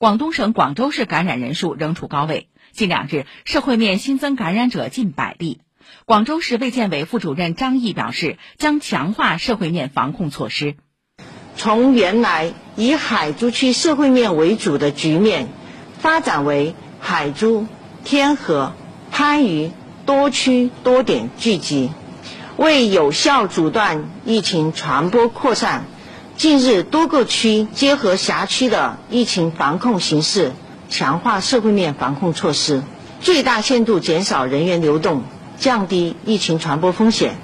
广东省广州市感染人数仍处高位，近两日社会面新增感染者近百例。广州市卫健委副主任张毅表示，将强化社会面防控措施。从原来以海珠区社会面为主的局面，发展为海珠、天河、番禺多区多点聚集，为有效阻断疫情传播扩散。近日，多个区结合辖区的疫情防控形势，强化社会面防控措施，最大限度减少人员流动，降低疫情传播风险。